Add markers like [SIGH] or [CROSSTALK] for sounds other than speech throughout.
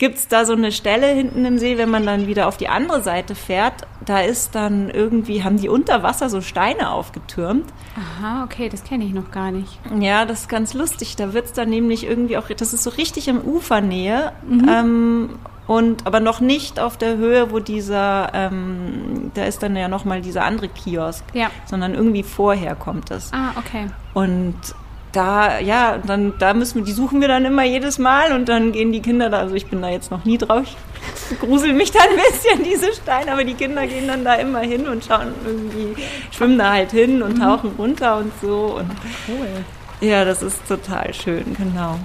gibt es da so eine Stelle hinten im See, wenn man dann wieder auf die andere Seite fährt, da ist dann irgendwie, haben die unter Wasser so Steine aufgetürmt. Aha, okay, das kenne ich noch gar nicht. Ja, das ist ganz lustig. Da wird es dann nämlich irgendwie auch, das ist so richtig im Ufernähe. Mhm. Ähm, und aber noch nicht auf der Höhe, wo dieser, ähm, da ist dann ja nochmal dieser andere Kiosk, ja. sondern irgendwie vorher kommt es. Ah, okay. Und da, ja, dann, da müssen wir, die suchen wir dann immer jedes Mal und dann gehen die Kinder da, also ich bin da jetzt noch nie drauf, ich grusel mich da ein bisschen, diese Steine, aber die Kinder gehen dann da immer hin und schauen irgendwie, schwimmen da halt hin und mhm. tauchen runter und so und cool. Ja, das ist total schön, genau.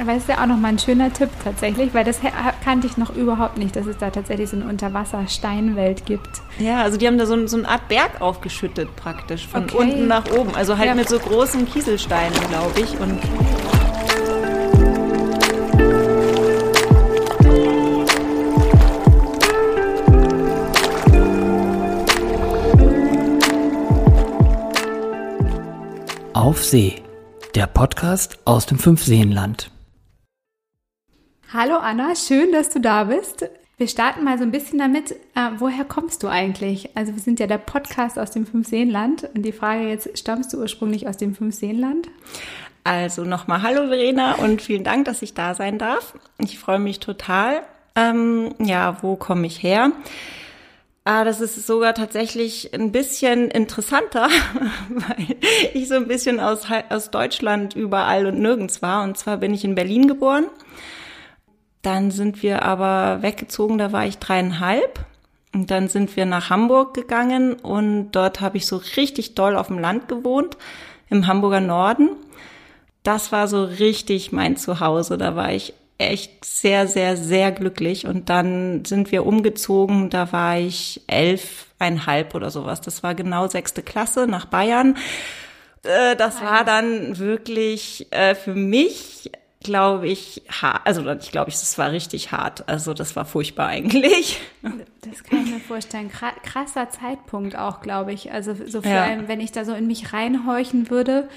Aber es ist ja auch nochmal ein schöner Tipp tatsächlich, weil das kannte ich noch überhaupt nicht, dass es da tatsächlich so eine Unterwasser-Steinwelt gibt. Ja, also die haben da so, so eine Art Berg aufgeschüttet praktisch, von okay. unten nach oben. Also halt ja. mit so großen Kieselsteinen, glaube ich. Und Auf See, der Podcast aus dem Fünfseenland. Hallo Anna, schön, dass du da bist. Wir starten mal so ein bisschen damit, äh, woher kommst du eigentlich? Also wir sind ja der Podcast aus dem Fünfseenland und die Frage jetzt, stammst du ursprünglich aus dem Fünfseenland? Also nochmal Hallo Verena und vielen Dank, dass ich da sein darf. Ich freue mich total. Ähm, ja, wo komme ich her? Ah, das ist sogar tatsächlich ein bisschen interessanter, [LAUGHS] weil ich so ein bisschen aus, aus Deutschland überall und nirgends war. Und zwar bin ich in Berlin geboren dann sind wir aber weggezogen, da war ich dreieinhalb. Und dann sind wir nach Hamburg gegangen und dort habe ich so richtig doll auf dem Land gewohnt, im Hamburger Norden. Das war so richtig mein Zuhause. Da war ich echt sehr, sehr, sehr glücklich. Und dann sind wir umgezogen, da war ich elfeinhalb oder sowas. Das war genau sechste Klasse nach Bayern. Äh, das war dann wirklich äh, für mich glaube ich, hart. Also ich glaube, es war richtig hart. Also das war furchtbar eigentlich. Das kann ich mir vorstellen. Krasser Zeitpunkt auch, glaube ich. Also so vor ja. allem, wenn ich da so in mich reinhorchen würde,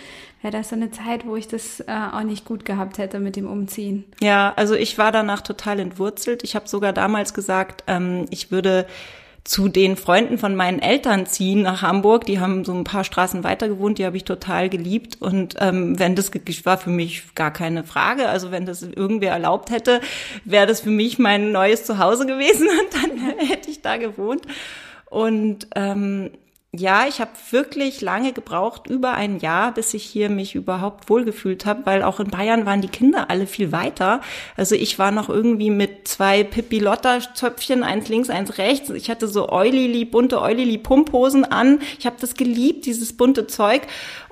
wäre das so eine Zeit, wo ich das äh, auch nicht gut gehabt hätte mit dem Umziehen. Ja, also ich war danach total entwurzelt. Ich habe sogar damals gesagt, ähm, ich würde zu den Freunden von meinen Eltern ziehen nach Hamburg. Die haben so ein paar Straßen weiter gewohnt, die habe ich total geliebt. Und ähm, wenn das war für mich gar keine Frage. Also wenn das irgendwer erlaubt hätte, wäre das für mich mein neues Zuhause gewesen [LAUGHS] und dann [LAUGHS] hätte ich da gewohnt. Und ähm, ja, ich habe wirklich lange gebraucht, über ein Jahr, bis ich hier mich überhaupt wohlgefühlt habe, weil auch in Bayern waren die Kinder alle viel weiter. Also ich war noch irgendwie mit zwei Pippi-Lotta-Zöpfchen, eins links, eins rechts. Ich hatte so Eulili, bunte Eulili-Pumphosen an. Ich habe das geliebt, dieses bunte Zeug.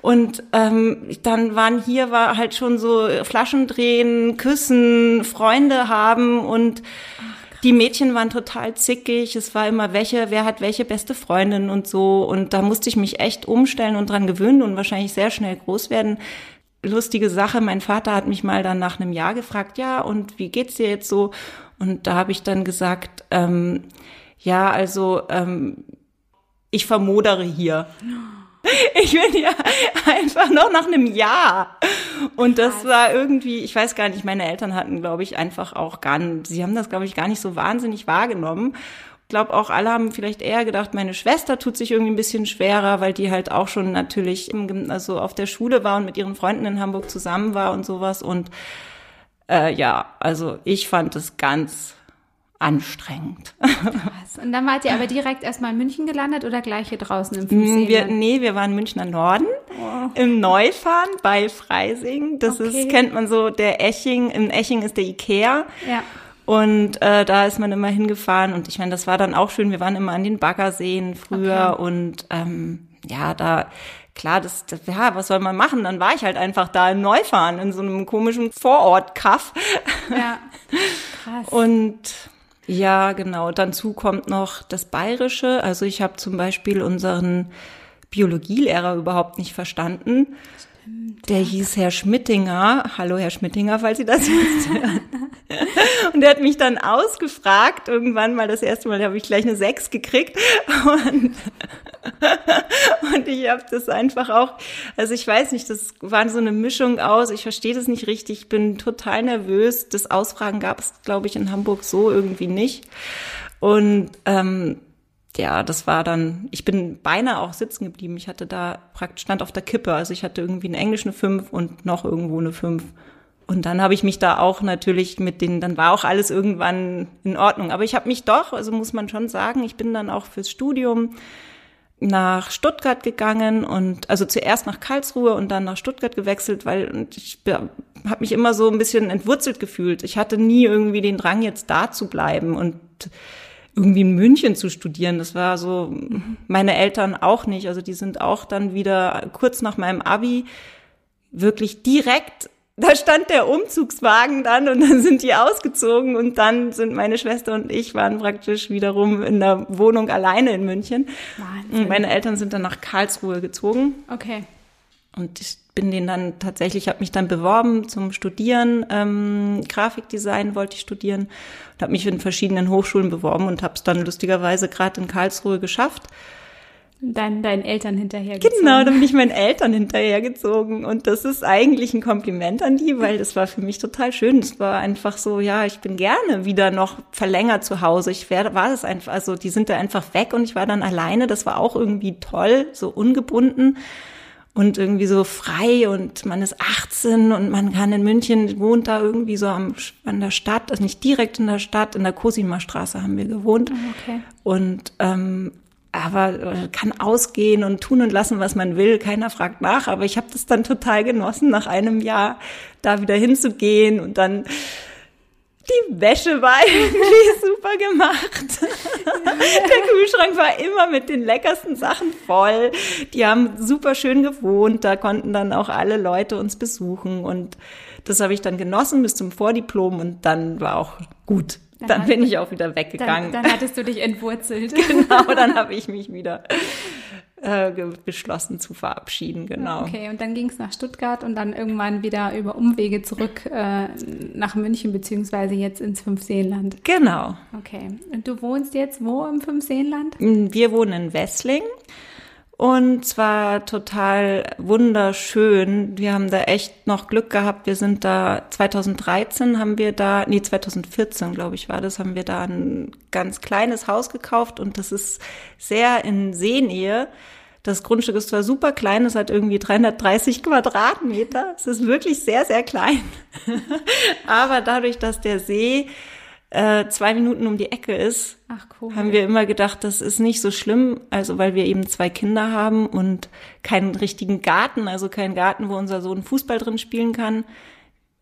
Und ähm, dann waren hier war halt schon so Flaschen drehen, küssen, Freunde haben und die Mädchen waren total zickig. Es war immer welche, wer hat welche beste Freundin und so. Und da musste ich mich echt umstellen und dran gewöhnen und wahrscheinlich sehr schnell groß werden. Lustige Sache, mein Vater hat mich mal dann nach einem Jahr gefragt, ja, und wie geht's dir jetzt so? Und da habe ich dann gesagt, ähm, ja, also ähm, ich vermodere hier. [GASPS] Ich bin ja einfach noch nach einem Jahr. Und das war irgendwie, ich weiß gar nicht, meine Eltern hatten, glaube ich, einfach auch gar nicht, sie haben das, glaube ich, gar nicht so wahnsinnig wahrgenommen. Ich glaube, auch alle haben vielleicht eher gedacht, meine Schwester tut sich irgendwie ein bisschen schwerer, weil die halt auch schon natürlich im, also auf der Schule war und mit ihren Freunden in Hamburg zusammen war und sowas. Und äh, ja, also ich fand es ganz anstrengend. Krass. Und dann wart ihr aber direkt erstmal in München gelandet oder gleich hier draußen im Fünfseenland? Wir, nee, wir waren Münchner Norden, oh. im Neufahren bei Freising. Das okay. ist, kennt man so, der Eching, im Eching ist der Ikea. Ja. Und äh, da ist man immer hingefahren und ich meine, das war dann auch schön. Wir waren immer an den Baggerseen früher okay. und ähm, ja, da klar, das, das, ja, was soll man machen? Dann war ich halt einfach da im Neufahren in so einem komischen Vorort-Kaff. Ja, [LAUGHS] krass. Und ja, genau. Dazu kommt noch das Bayerische. Also ich habe zum Beispiel unseren Biologielehrer überhaupt nicht verstanden. Der hieß Herr Schmittinger. Hallo, Herr Schmittinger, falls Sie das jetzt hören. [LAUGHS] Und der hat mich dann ausgefragt, irgendwann mal das erste Mal, da habe ich gleich eine Sechs gekriegt. Und, [LAUGHS] und ich habe das einfach auch, also ich weiß nicht, das war so eine Mischung aus, ich verstehe das nicht richtig, ich bin total nervös. Das Ausfragen gab es, glaube ich, in Hamburg so irgendwie nicht. Und ähm, ja, das war dann, ich bin beinahe auch sitzen geblieben. Ich hatte da praktisch stand auf der Kippe. Also ich hatte irgendwie in Englisch eine 5 und noch irgendwo eine 5. Und dann habe ich mich da auch natürlich mit den, dann war auch alles irgendwann in Ordnung. Aber ich habe mich doch, also muss man schon sagen, ich bin dann auch fürs Studium nach Stuttgart gegangen und also zuerst nach Karlsruhe und dann nach Stuttgart gewechselt, weil ich habe mich immer so ein bisschen entwurzelt gefühlt. Ich hatte nie irgendwie den Drang, jetzt da zu bleiben und irgendwie in München zu studieren. Das war so meine Eltern auch nicht. Also die sind auch dann wieder kurz nach meinem Abi wirklich direkt da stand der Umzugswagen dann und dann sind die ausgezogen und dann sind meine Schwester und ich waren praktisch wiederum in der Wohnung alleine in München. Wahnsinn. Und meine Eltern sind dann nach Karlsruhe gezogen. Okay. Und ich bin den dann tatsächlich, habe mich dann beworben zum Studieren. Ähm, Grafikdesign wollte ich studieren und habe mich in verschiedenen Hochschulen beworben und habe es dann lustigerweise gerade in Karlsruhe geschafft. Dein, deinen Eltern hinterhergezogen. Genau, dann bin ich meinen Eltern hinterhergezogen. Und das ist eigentlich ein Kompliment an die, weil das war für mich total schön. Es war einfach so, ja, ich bin gerne wieder noch verlängert zu Hause. Ich wär, war das einfach, also die sind da einfach weg und ich war dann alleine. Das war auch irgendwie toll, so ungebunden und irgendwie so frei und man ist 18 und man kann in München, wohnt da irgendwie so am, an der Stadt, also nicht direkt in der Stadt, in der Cosima Straße haben wir gewohnt. Okay. Und ähm, aber äh, kann ausgehen und tun und lassen, was man will. Keiner fragt nach. Aber ich habe das dann total genossen, nach einem Jahr da wieder hinzugehen und dann die Wäsche war [LAUGHS] irgendwie super gemacht. [LAUGHS] Der Kühlschrank war immer mit den leckersten Sachen voll. Die haben super schön gewohnt. Da konnten dann auch alle Leute uns besuchen. Und das habe ich dann genossen bis zum Vordiplom und dann war auch gut. Dann, dann bin ich auch wieder weggegangen. Dann, dann hattest du dich entwurzelt. [LAUGHS] genau, dann habe ich mich wieder äh, beschlossen zu verabschieden, genau. Okay, und dann ging es nach Stuttgart und dann irgendwann wieder über Umwege zurück äh, nach München, beziehungsweise jetzt ins Fünfseenland. Genau. Okay, und du wohnst jetzt wo im Fünfseenland? Wir wohnen in Wessling. Und zwar total wunderschön. Wir haben da echt noch Glück gehabt. Wir sind da 2013 haben wir da, nee 2014 glaube ich war das, haben wir da ein ganz kleines Haus gekauft und das ist sehr in Seenähe. Das Grundstück ist zwar super klein, es hat irgendwie 330 [LAUGHS] Quadratmeter. Es ist wirklich sehr, sehr klein. [LAUGHS] Aber dadurch, dass der See äh, zwei Minuten um die Ecke ist, Ach, cool. haben wir immer gedacht, das ist nicht so schlimm, also weil wir eben zwei Kinder haben und keinen richtigen Garten, also keinen Garten, wo unser Sohn Fußball drin spielen kann.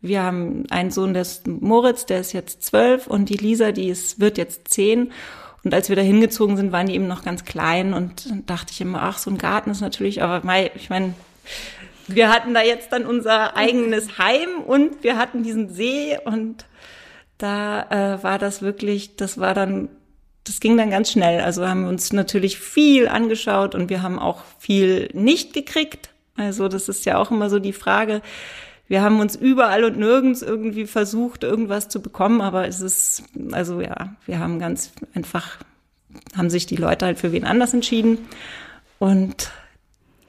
Wir haben einen Sohn, der ist Moritz, der ist jetzt zwölf und die Lisa, die ist, wird jetzt zehn. Und als wir da hingezogen sind, waren die eben noch ganz klein und dachte ich immer, ach, so ein Garten ist natürlich, aber mei, ich meine, wir hatten da jetzt dann unser eigenes Heim und wir hatten diesen See und da äh, war das wirklich, das war dann, das ging dann ganz schnell. Also haben wir uns natürlich viel angeschaut und wir haben auch viel nicht gekriegt. Also das ist ja auch immer so die Frage. Wir haben uns überall und nirgends irgendwie versucht, irgendwas zu bekommen, aber es ist, also ja, wir haben ganz einfach, haben sich die Leute halt für wen anders entschieden. Und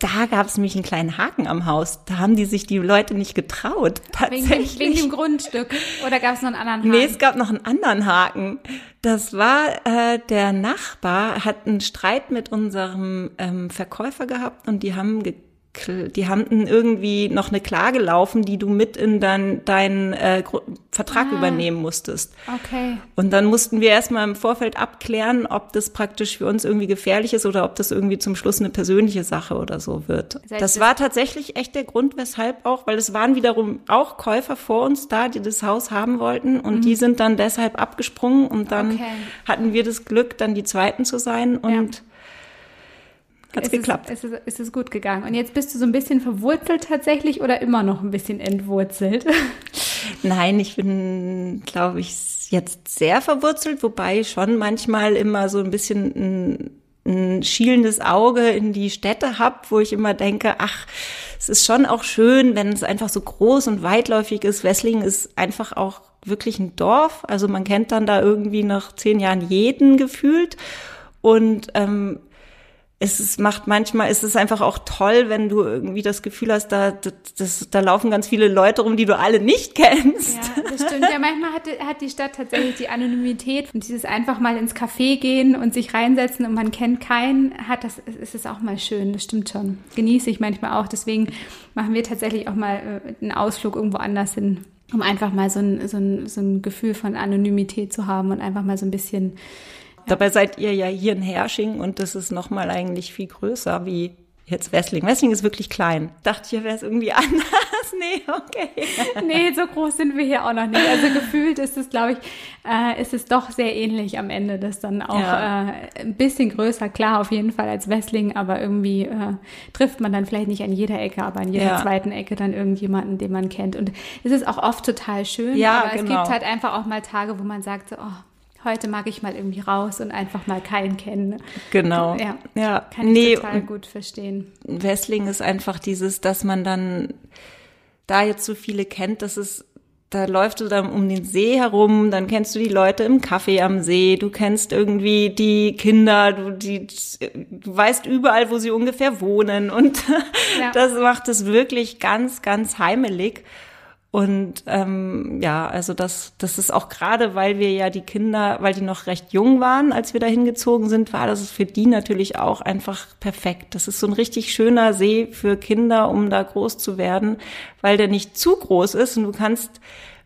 da gab es nämlich einen kleinen Haken am Haus. Da haben die sich die Leute nicht getraut. Tatsächlich. Wegen, wegen dem Grundstück. Oder gab es noch einen anderen Haken? Nee, es gab noch einen anderen Haken. Das war, äh, der Nachbar hat einen Streit mit unserem ähm, Verkäufer gehabt und die haben die haben irgendwie noch eine Klage laufen, die du mit in dein, deinen äh, Vertrag ah, übernehmen musstest. Okay. Und dann mussten wir erstmal im Vorfeld abklären, ob das praktisch für uns irgendwie gefährlich ist oder ob das irgendwie zum Schluss eine persönliche Sache oder so wird. Das, heißt, das war tatsächlich echt der Grund, weshalb auch, weil es waren wiederum auch Käufer vor uns da, die das Haus haben wollten und mhm. die sind dann deshalb abgesprungen und dann okay. hatten wir das Glück, dann die Zweiten zu sein und ja hat es geklappt. Ist, ist, ist es gut gegangen. Und jetzt bist du so ein bisschen verwurzelt tatsächlich oder immer noch ein bisschen entwurzelt? [LAUGHS] Nein, ich bin, glaube ich, jetzt sehr verwurzelt, wobei schon manchmal immer so ein bisschen ein, ein schielendes Auge in die Städte hab, wo ich immer denke, ach, es ist schon auch schön, wenn es einfach so groß und weitläufig ist. Wesslingen ist einfach auch wirklich ein Dorf. Also man kennt dann da irgendwie nach zehn Jahren jeden gefühlt. Und ähm, es ist, macht manchmal, es ist einfach auch toll, wenn du irgendwie das Gefühl hast, da, das, da laufen ganz viele Leute rum, die du alle nicht kennst. Ja, das stimmt. Ja, manchmal hat, hat die Stadt tatsächlich die Anonymität und dieses einfach mal ins Café gehen und sich reinsetzen und man kennt keinen, hat das, ist es auch mal schön. Das stimmt schon. Genieße ich manchmal auch. Deswegen machen wir tatsächlich auch mal äh, einen Ausflug irgendwo anders hin, um einfach mal so ein, so ein, so ein Gefühl von Anonymität zu haben und einfach mal so ein bisschen Dabei seid ihr ja hier in Hersching und das ist nochmal eigentlich viel größer wie jetzt Wessling. Wessling ist wirklich klein. Dachte ich, wäre es irgendwie [LAUGHS] anders. nee, okay. [LAUGHS] nee, so groß sind wir hier auch noch nicht. Also gefühlt ist es, glaube ich, äh, ist es doch sehr ähnlich am Ende. Das dann auch ja. äh, ein bisschen größer, klar, auf jeden Fall als Wessling, aber irgendwie äh, trifft man dann vielleicht nicht an jeder Ecke, aber an jeder ja. zweiten Ecke dann irgendjemanden, den man kennt. Und es ist auch oft total schön, ja, aber genau. es gibt halt einfach auch mal Tage, wo man sagt, so, oh, heute mag ich mal irgendwie raus und einfach mal keinen kennen. Genau. Ja, ja. kann ich nee, total gut verstehen. Wrestling ist einfach dieses, dass man dann da jetzt so viele kennt, dass es da läufst du dann um den See herum, dann kennst du die Leute im Café am See, du kennst irgendwie die Kinder, du, die, du weißt überall, wo sie ungefähr wohnen und [LAUGHS] ja. das macht es wirklich ganz, ganz heimelig. Und ähm, ja, also das, das ist auch gerade, weil wir ja die Kinder, weil die noch recht jung waren, als wir da hingezogen sind, war das für die natürlich auch einfach perfekt. Das ist so ein richtig schöner See für Kinder, um da groß zu werden, weil der nicht zu groß ist und du kannst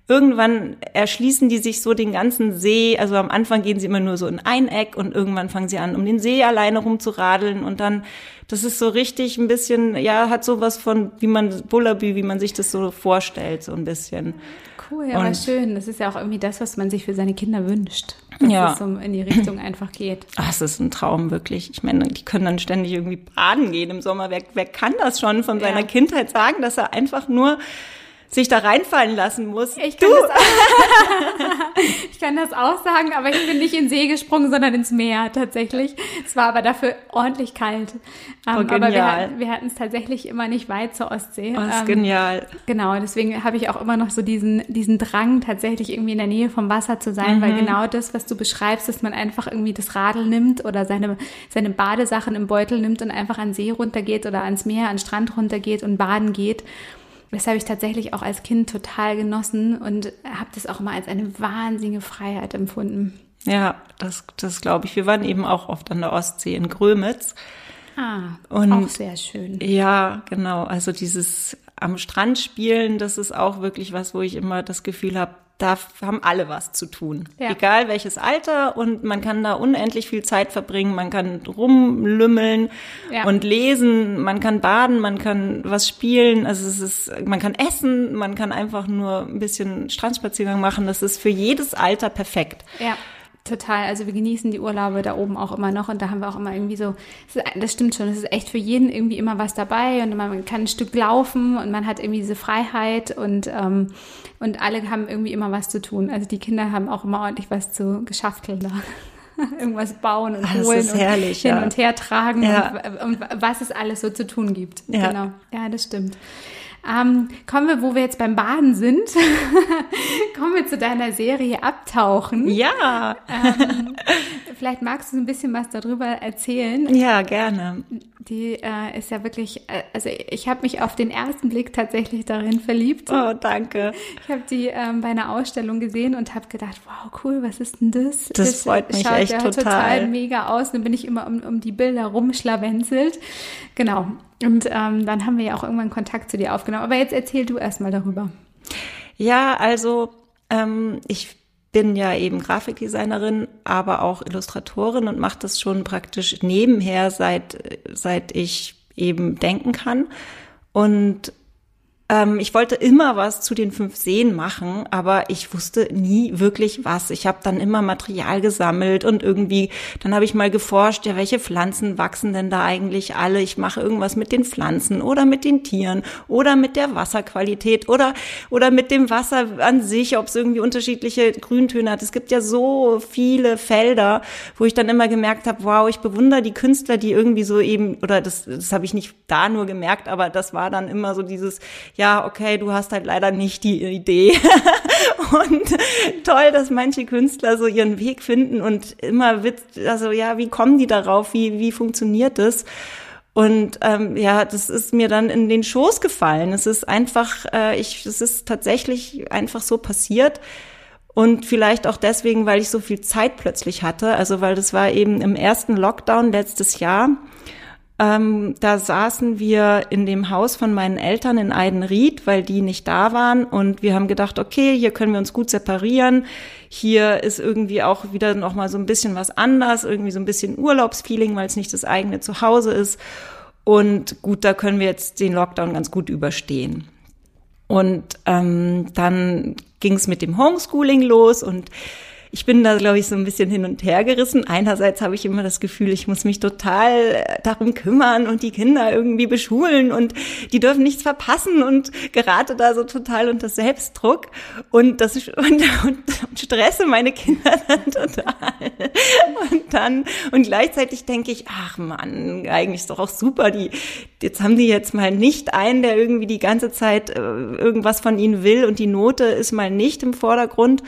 irgendwann erschließen die sich so den ganzen See. Also am Anfang gehen sie immer nur so in ein Eck und irgendwann fangen sie an, um den See alleine rumzuradeln und dann, das ist so richtig ein bisschen, ja, hat sowas von, wie man, Bullabü, wie man sich das so vorstellt, so ein bisschen. Cool, ja, aber schön. Das ist ja auch irgendwie das, was man sich für seine Kinder wünscht. Dass ja. es so in die Richtung einfach geht. Ach, es ist ein Traum, wirklich. Ich meine, die können dann ständig irgendwie baden gehen im Sommer. Wer, wer kann das schon von seiner ja. Kindheit sagen, dass er einfach nur sich da reinfallen lassen muss. Ich kann, das auch, [LAUGHS] ich kann das auch sagen, aber ich bin nicht in den See gesprungen, sondern ins Meer tatsächlich. Es war aber dafür ordentlich kalt. Oh, um, aber wir, wir hatten es tatsächlich immer nicht weit zur Ostsee. Oh, ist um, genial. Genau, deswegen habe ich auch immer noch so diesen, diesen Drang, tatsächlich irgendwie in der Nähe vom Wasser zu sein, mhm. weil genau das, was du beschreibst, dass man einfach irgendwie das Radl nimmt oder seine, seine Badesachen im Beutel nimmt und einfach an See runtergeht oder ans Meer, an den Strand runtergeht und baden geht das habe ich tatsächlich auch als Kind total genossen und habe das auch mal als eine wahnsinnige Freiheit empfunden. Ja, das, das glaube ich. Wir waren eben auch oft an der Ostsee in Grömitz. Ah, und auch sehr schön. Ja, genau. Also dieses am Strand spielen, das ist auch wirklich was, wo ich immer das Gefühl habe, da haben alle was zu tun. Ja. Egal welches Alter und man kann da unendlich viel Zeit verbringen, man kann rumlümmeln ja. und lesen, man kann baden, man kann was spielen, also es ist, man kann essen, man kann einfach nur ein bisschen Strandspaziergang machen, das ist für jedes Alter perfekt. Ja. Total, also wir genießen die Urlaube da oben auch immer noch und da haben wir auch immer irgendwie so, das stimmt schon, es ist echt für jeden irgendwie immer was dabei und man kann ein Stück laufen und man hat irgendwie diese Freiheit und, ähm, und alle haben irgendwie immer was zu tun. Also die Kinder haben auch immer ordentlich was zu geschafteln da. [LAUGHS] Irgendwas bauen und das holen herrlich, und hin ja. und her tragen ja. und, und, was es alles so zu tun gibt. Ja. Genau. Ja, das stimmt. Ähm, kommen wir, wo wir jetzt beim Baden sind, [LAUGHS] kommen wir zu deiner Serie Abtauchen. Ja. Ähm, vielleicht magst du ein bisschen was darüber erzählen. Ja, gerne. Die äh, ist ja wirklich, äh, also ich habe mich auf den ersten Blick tatsächlich darin verliebt. Oh, danke. Ich habe die ähm, bei einer Ausstellung gesehen und habe gedacht, wow, cool, was ist denn das? Das, das freut mich schaut echt ja total. total mega aus. Dann bin ich immer um, um die Bilder rumschlawenzelt. Genau. Und ähm, dann haben wir ja auch irgendwann Kontakt zu dir aufgenommen. Aber jetzt erzähl du erst mal darüber. Ja, also ähm, ich bin ja eben Grafikdesignerin, aber auch Illustratorin und mache das schon praktisch nebenher, seit, seit ich eben denken kann. Und ähm, ich wollte immer was zu den fünf Seen machen, aber ich wusste nie wirklich was. Ich habe dann immer Material gesammelt und irgendwie, dann habe ich mal geforscht, ja, welche Pflanzen wachsen denn da eigentlich alle? Ich mache irgendwas mit den Pflanzen oder mit den Tieren oder mit der Wasserqualität oder, oder mit dem Wasser an sich, ob es irgendwie unterschiedliche Grüntöne hat. Es gibt ja so viele Felder, wo ich dann immer gemerkt habe, wow, ich bewundere die Künstler, die irgendwie so eben, oder das, das habe ich nicht da nur gemerkt, aber das war dann immer so dieses, ja, okay, du hast halt leider nicht die Idee. [LAUGHS] und toll, dass manche Künstler so ihren Weg finden und immer wird, also ja, wie kommen die darauf? Wie, wie funktioniert das? Und ähm, ja, das ist mir dann in den Schoß gefallen. Es ist einfach, äh, ich, es ist tatsächlich einfach so passiert. Und vielleicht auch deswegen, weil ich so viel Zeit plötzlich hatte. Also weil das war eben im ersten Lockdown letztes Jahr. Ähm, da saßen wir in dem Haus von meinen Eltern in Eidenried, weil die nicht da waren. Und wir haben gedacht, okay, hier können wir uns gut separieren. Hier ist irgendwie auch wieder noch mal so ein bisschen was anders, irgendwie so ein bisschen Urlaubsfeeling, weil es nicht das eigene Zuhause ist. Und gut, da können wir jetzt den Lockdown ganz gut überstehen. Und ähm, dann ging es mit dem Homeschooling los und ich bin da, glaube ich, so ein bisschen hin und her gerissen. Einerseits habe ich immer das Gefühl, ich muss mich total äh, darum kümmern und die Kinder irgendwie beschulen und die dürfen nichts verpassen und gerate da so total unter Selbstdruck und das [LAUGHS] und, und, und stresse meine Kinder [LAUGHS] dann total. Und dann und gleichzeitig denke ich, ach Mann, eigentlich ist doch auch super, die jetzt haben die jetzt mal nicht einen, der irgendwie die ganze Zeit äh, irgendwas von ihnen will und die Note ist mal nicht im Vordergrund.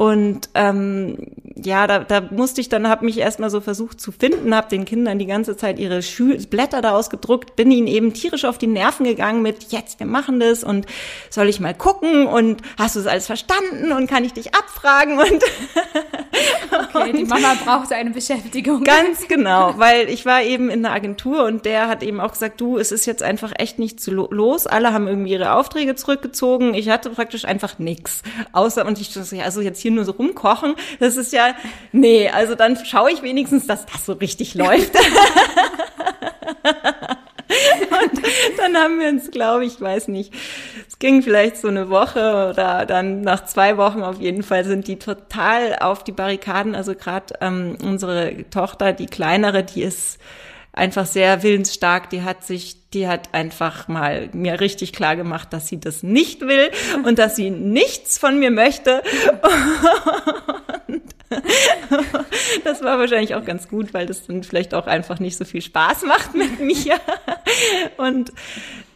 Und ähm, ja, da, da musste ich dann, habe mich erstmal so versucht zu finden, habe den Kindern die ganze Zeit ihre Schü Blätter da ausgedruckt, bin ihnen eben tierisch auf die Nerven gegangen mit, jetzt, wir machen das und soll ich mal gucken und hast du es alles verstanden und kann ich dich abfragen und [LAUGHS] Okay, die Mama brauchte eine Beschäftigung. Ganz [LAUGHS] genau, weil ich war eben in der Agentur und der hat eben auch gesagt, du, es ist jetzt einfach echt nichts los. Alle haben irgendwie ihre Aufträge zurückgezogen. Ich hatte praktisch einfach nichts. Außer, und ich also jetzt hier nur so rumkochen, das ist ja, nee, also dann schaue ich wenigstens, dass das so richtig läuft. [LAUGHS] Und dann haben wir uns, glaube ich, weiß nicht, es ging vielleicht so eine Woche oder dann nach zwei Wochen auf jeden Fall sind die total auf die Barrikaden. Also gerade ähm, unsere Tochter, die kleinere, die ist einfach sehr willensstark. Die hat sich, die hat einfach mal mir richtig klar gemacht, dass sie das nicht will [LAUGHS] und dass sie nichts von mir möchte. Und [LAUGHS] das war wahrscheinlich auch ganz gut, weil das dann vielleicht auch einfach nicht so viel Spaß macht mit [LAUGHS] mir. Und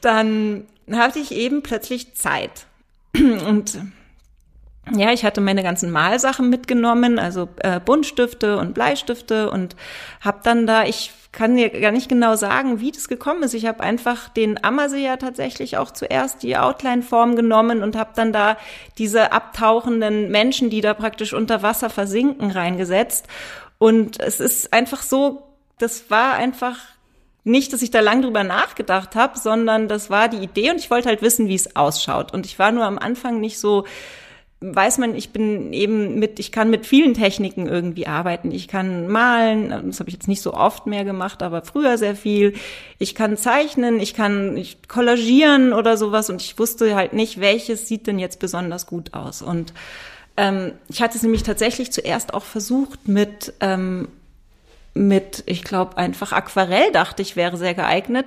dann hatte ich eben plötzlich Zeit. Und ja, ich hatte meine ganzen Malsachen mitgenommen, also äh, Buntstifte und Bleistifte und habe dann da, ich kann dir gar nicht genau sagen, wie das gekommen ist. Ich habe einfach den Ammersee ja tatsächlich auch zuerst die Outline-Form genommen und habe dann da diese abtauchenden Menschen, die da praktisch unter Wasser versinken, reingesetzt. Und es ist einfach so, das war einfach nicht, dass ich da lang drüber nachgedacht habe, sondern das war die Idee und ich wollte halt wissen, wie es ausschaut. Und ich war nur am Anfang nicht so weiß man, ich bin eben mit, ich kann mit vielen Techniken irgendwie arbeiten. Ich kann malen, das habe ich jetzt nicht so oft mehr gemacht, aber früher sehr viel. Ich kann zeichnen, ich kann ich kollagieren oder sowas und ich wusste halt nicht, welches sieht denn jetzt besonders gut aus. Und ähm, ich hatte es nämlich tatsächlich zuerst auch versucht mit ähm, mit, ich glaube, einfach Aquarell dachte ich, wäre sehr geeignet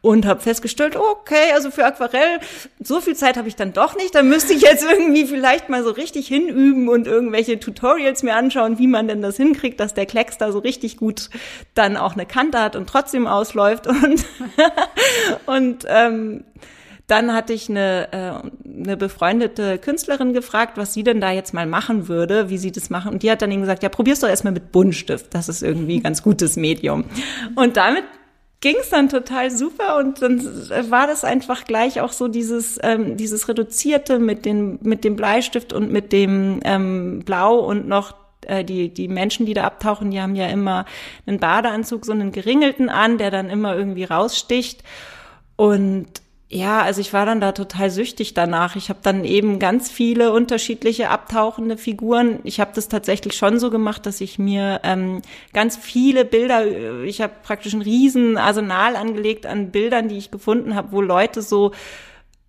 und habe festgestellt, okay, also für Aquarell, so viel Zeit habe ich dann doch nicht, da müsste ich jetzt [LAUGHS] irgendwie vielleicht mal so richtig hinüben und irgendwelche Tutorials mir anschauen, wie man denn das hinkriegt, dass der Klecks da so richtig gut dann auch eine Kante hat und trotzdem ausläuft. [LAUGHS] Und, [LAUGHS] und ähm, dann hatte ich eine, äh, eine befreundete Künstlerin gefragt, was sie denn da jetzt mal machen würde, wie sie das machen. Und die hat dann eben gesagt, ja, probier's doch erstmal mit Buntstift. Das ist irgendwie ein ganz gutes Medium. Und damit ging es dann total super und dann war das einfach gleich auch so dieses ähm, dieses reduzierte mit dem mit dem Bleistift und mit dem ähm, Blau und noch äh, die die Menschen, die da abtauchen, die haben ja immer einen Badeanzug, so einen geringelten an, der dann immer irgendwie raussticht und ja, also ich war dann da total süchtig danach. Ich habe dann eben ganz viele unterschiedliche abtauchende Figuren. Ich habe das tatsächlich schon so gemacht, dass ich mir ähm, ganz viele Bilder, äh, ich habe praktisch ein riesen Arsenal angelegt an Bildern, die ich gefunden habe, wo Leute so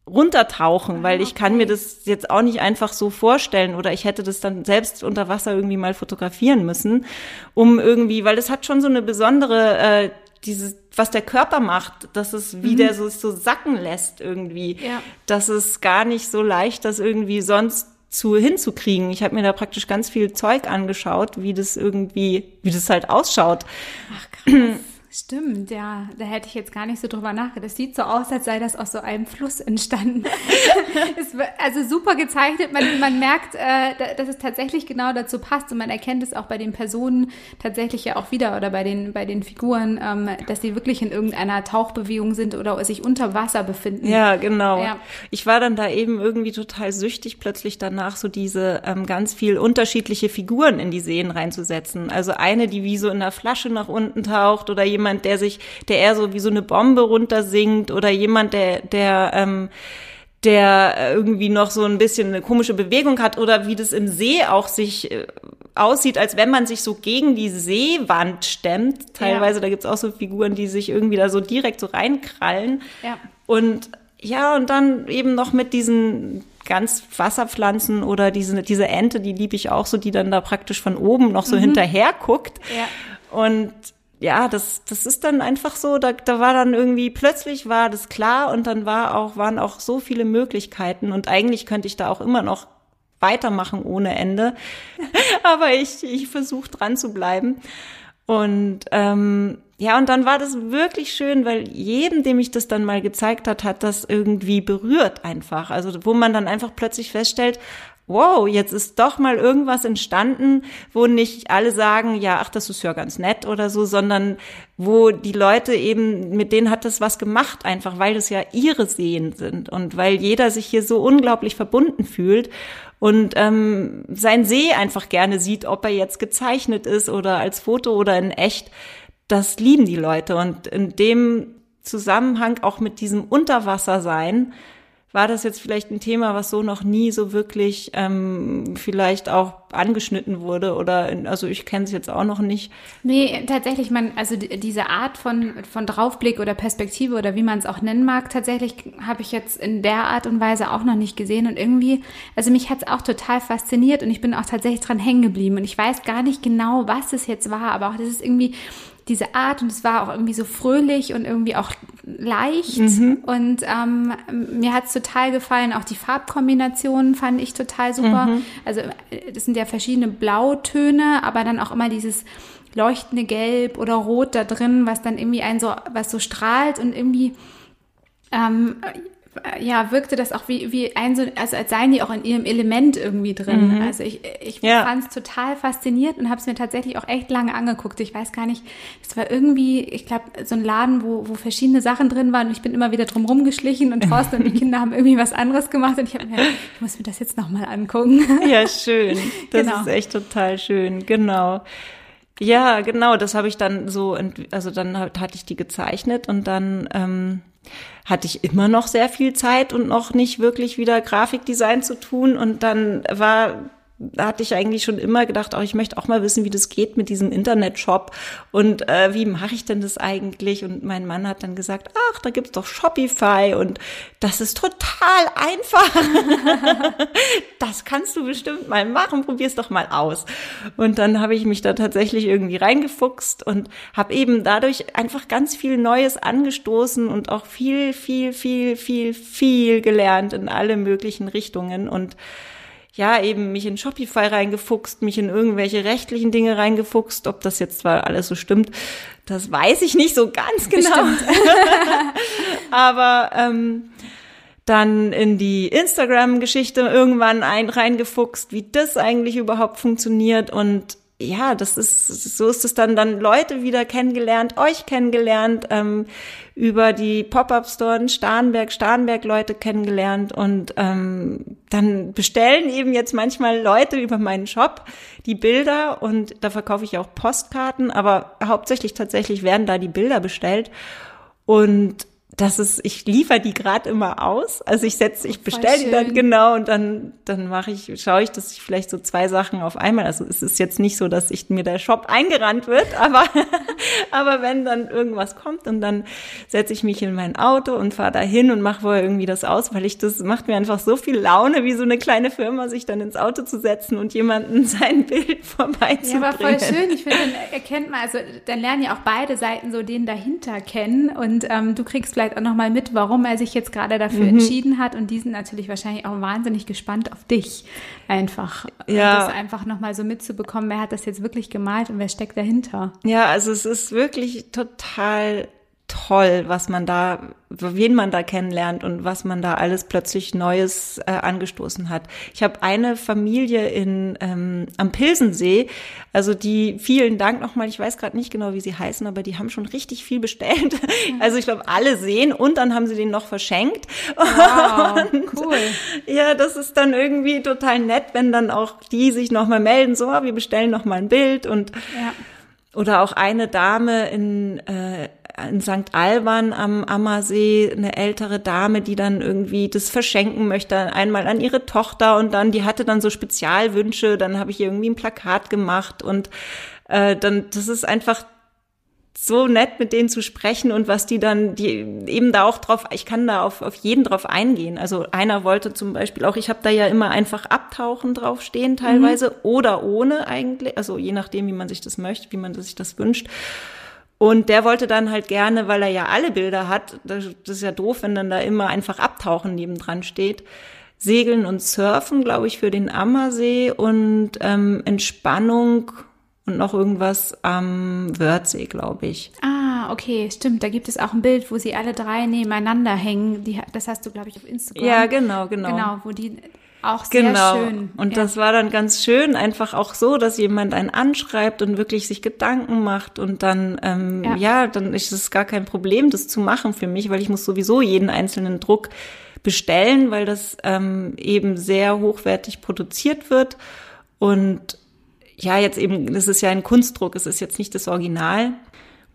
runtertauchen, weil ich kann mir das jetzt auch nicht einfach so vorstellen oder ich hätte das dann selbst unter Wasser irgendwie mal fotografieren müssen, um irgendwie, weil es hat schon so eine besondere, äh, dieses, was der Körper macht, dass es wie der so, so sacken lässt irgendwie. Ja. Das ist gar nicht so leicht, das irgendwie sonst zu hinzukriegen. Ich habe mir da praktisch ganz viel Zeug angeschaut, wie das irgendwie, wie das halt ausschaut. Ach krass. [CLEARS THROAT] Stimmt, ja. Da hätte ich jetzt gar nicht so drüber nachgedacht. Das sieht so aus, als sei das aus so einem Fluss entstanden. [LAUGHS] es, wird also super gezeichnet. Man, man merkt, äh, da- dass es tatsächlich genau dazu passt und man erkennt es auch bei den Personen tatsächlich ja auch wieder oder bei den, bei den Figuren, ähm, dass die wirklich in irgendeiner Tauchbewegung sind oder sich unter Wasser befinden. Ja, genau. Ja. Ich war dann da eben irgendwie total süchtig, plötzlich danach so diese ähm, ganz viel unterschiedliche Figuren in die Seen reinzusetzen. Also eine, die wie so in der Flasche nach unten taucht oder jemand, der sich, der eher so wie so eine Bombe runtersinkt oder jemand, der, der, ähm, der irgendwie noch so ein bisschen eine komische Bewegung hat oder wie das im See auch sich äh, aussieht, als wenn man sich so gegen die Seewand stemmt. Teilweise, da gibt's auch so Figuren, die sich irgendwie da so direkt so reinkrallen. Ja. Und ja, und dann eben noch mit diesen ganz Wasserpflanzen oder diese, diese Ente, die liebe ich auch so, die dann da praktisch von oben noch so hinterher guckt. Ja. Und ja, das, das ist dann einfach so, da, da war dann irgendwie, plötzlich war das klar und dann war auch, waren auch so viele Möglichkeiten und eigentlich könnte ich da auch immer noch weitermachen ohne Ende. [LAUGHS] Aber ich, ich versuche dran zu bleiben. Und ähm, ja, und dann war das wirklich schön, weil jedem, dem ich das dann mal gezeigt hat, hat das irgendwie berührt einfach. Also wo man dann einfach plötzlich feststellt, wow, jetzt ist doch mal irgendwas entstanden, wo nicht alle sagen, ja, ach, das ist ja ganz nett oder so, sondern wo die Leute eben, mit denen hat das was gemacht, einfach weil das ja ihre Seen sind und weil jeder sich hier so unglaublich verbunden fühlt und ähm, sein See einfach gerne sieht, ob er jetzt gezeichnet ist oder als Foto oder in echt. Das lieben die Leute und in dem Zusammenhang auch mit diesem Unterwassersein war das jetzt vielleicht ein Thema, was so noch nie so wirklich ähm, vielleicht auch angeschnitten wurde oder in, also ich kenne es jetzt auch noch nicht. Nee, tatsächlich, man, also die- diese Art von, von Draufblick oder Perspektive oder wie man es auch nennen mag, tatsächlich habe ich jetzt in der Art und Weise auch noch nicht gesehen. Und irgendwie, also mich hat es auch total fasziniert und ich bin auch tatsächlich dran hängen geblieben. Und ich weiß gar nicht genau, was es jetzt war, aber auch das ist irgendwie diese Art und es war auch irgendwie so fröhlich und irgendwie auch leicht. Und ähm, mir hat es total gefallen. Auch die Farbkombinationen fand ich total super. Also äh, das sind ja verschiedene Blautöne, aber dann auch immer dieses leuchtende Gelb oder Rot da drin, was dann irgendwie ein so, was so strahlt und irgendwie ähm, äh, ja, wirkte das auch wie, wie ein so, also als seien die auch in ihrem Element irgendwie drin. Also ich, ich Ja. fand es total fasziniert und habe es mir tatsächlich auch echt lange angeguckt. Ich weiß gar nicht, es war irgendwie, ich glaube, so ein Laden, wo, wo verschiedene Sachen drin waren und ich bin immer wieder drum rumgeschlichen und Thorsten und die Kinder haben irgendwie was anderes gemacht und ich habe mir, ich muss mir das jetzt nochmal angucken. Ja, schön. Das Genau. ist echt total schön, genau. Ja, genau, das habe ich dann so, also dann hat- hatte ich die gezeichnet und dann ähm, hatte ich immer noch sehr viel Zeit und noch nicht wirklich wieder Grafikdesign zu tun. Und dann war da hatte ich eigentlich schon immer gedacht, auch ich möchte auch mal wissen, wie das geht mit diesem Internetshop und äh, wie mache ich denn das eigentlich? Und mein Mann hat dann gesagt, ach, da gibt's doch Shopify und das ist total einfach. [LAUGHS] das kannst du bestimmt mal machen, probier's doch mal aus. Und dann habe ich mich da tatsächlich irgendwie reingefuchst und habe eben dadurch einfach ganz viel Neues angestoßen und auch viel, viel, viel, viel, viel gelernt in alle möglichen Richtungen und ja, eben mich in Shopify reingefuchst, mich in irgendwelche rechtlichen Dinge reingefuchst. Ob das jetzt zwar alles so stimmt, das weiß ich nicht so ganz genau. [LAUGHS] Aber ähm, dann in die Instagram-Geschichte irgendwann ein, reingefuchst, wie das eigentlich überhaupt funktioniert und ja, das ist, so ist es dann, dann Leute wieder kennengelernt, euch kennengelernt, ähm, über die Pop-Up-Store in Starnberg, Starnberg-Leute kennengelernt und ähm, dann bestellen eben jetzt manchmal Leute über meinen Shop die Bilder und da verkaufe ich auch Postkarten, aber hauptsächlich tatsächlich werden da die Bilder bestellt und das ist, ich liefere die gerade immer aus. Also ich setze, ich bestelle die dann genau und dann, dann mache ich, schaue ich, dass ich vielleicht so zwei Sachen auf einmal. Also es ist jetzt nicht so, dass ich mir der Shop eingerannt wird, [LAUGHS] aber, aber wenn dann irgendwas kommt und dann setze ich mich in mein Auto und fahre dahin und mache vorher irgendwie das aus, weil ich das macht mir einfach so viel Laune, wie so eine kleine Firma, sich dann ins Auto zu setzen und jemanden [LAUGHS] sein Bild vorbeizubringen. Ja, aber voll schön. Ich finde, dann erkennt man, also dann lernen ja auch beide Seiten so den dahinter kennen und ähm, du kriegst vielleicht vielleicht auch nochmal mit, warum er sich jetzt gerade dafür mhm. entschieden hat. Und die sind natürlich wahrscheinlich auch wahnsinnig gespannt auf dich. Einfach. Ja. Das einfach nochmal so mitzubekommen, wer hat das jetzt wirklich gemalt und wer steckt dahinter. Ja, also es ist wirklich total toll, was man da, wen man da kennenlernt und was man da alles plötzlich Neues äh, angestoßen hat. Ich habe eine Familie in ähm, am Pilsensee, also die vielen Dank nochmal. Ich weiß gerade nicht genau, wie sie heißen, aber die haben schon richtig viel bestellt. Also ich glaube, alle sehen und dann haben sie den noch verschenkt. Wow, [LAUGHS] cool. Ja, das ist dann irgendwie total nett, wenn dann auch die sich nochmal melden, so, wir bestellen nochmal ein Bild und ja. oder auch eine Dame in äh, in St. Alban am Ammersee eine ältere Dame, die dann irgendwie das verschenken möchte, einmal an ihre Tochter und dann, die hatte dann so Spezialwünsche, dann habe ich irgendwie ein Plakat gemacht und äh, dann, das ist einfach so nett mit denen zu sprechen und was die dann, die eben da auch drauf, ich kann da auf, auf jeden drauf eingehen. Also einer wollte zum Beispiel auch, ich habe da ja immer einfach abtauchen draufstehen teilweise mhm. oder ohne eigentlich, also je nachdem, wie man sich das möchte, wie man sich das wünscht. Und der wollte dann halt gerne, weil er ja alle Bilder hat, das ist ja doof, wenn dann da immer einfach Abtauchen nebendran steht, Segeln und Surfen, glaube ich, für den Ammersee und ähm, Entspannung und noch irgendwas am Wörthsee, glaube ich. Ah, okay, stimmt. Da gibt es auch ein Bild, wo sie alle drei nebeneinander hängen. Die, das hast du, glaube ich, auf Instagram. Ja, genau, genau. Genau, wo die auch sehr genau. schön. Und ja. das war dann ganz schön, einfach auch so, dass jemand einen anschreibt und wirklich sich Gedanken macht und dann, ähm, ja. ja, dann ist es gar kein Problem, das zu machen für mich, weil ich muss sowieso jeden einzelnen Druck bestellen, weil das ähm, eben sehr hochwertig produziert wird und ja, jetzt eben, das ist ja ein Kunstdruck, es ist jetzt nicht das Original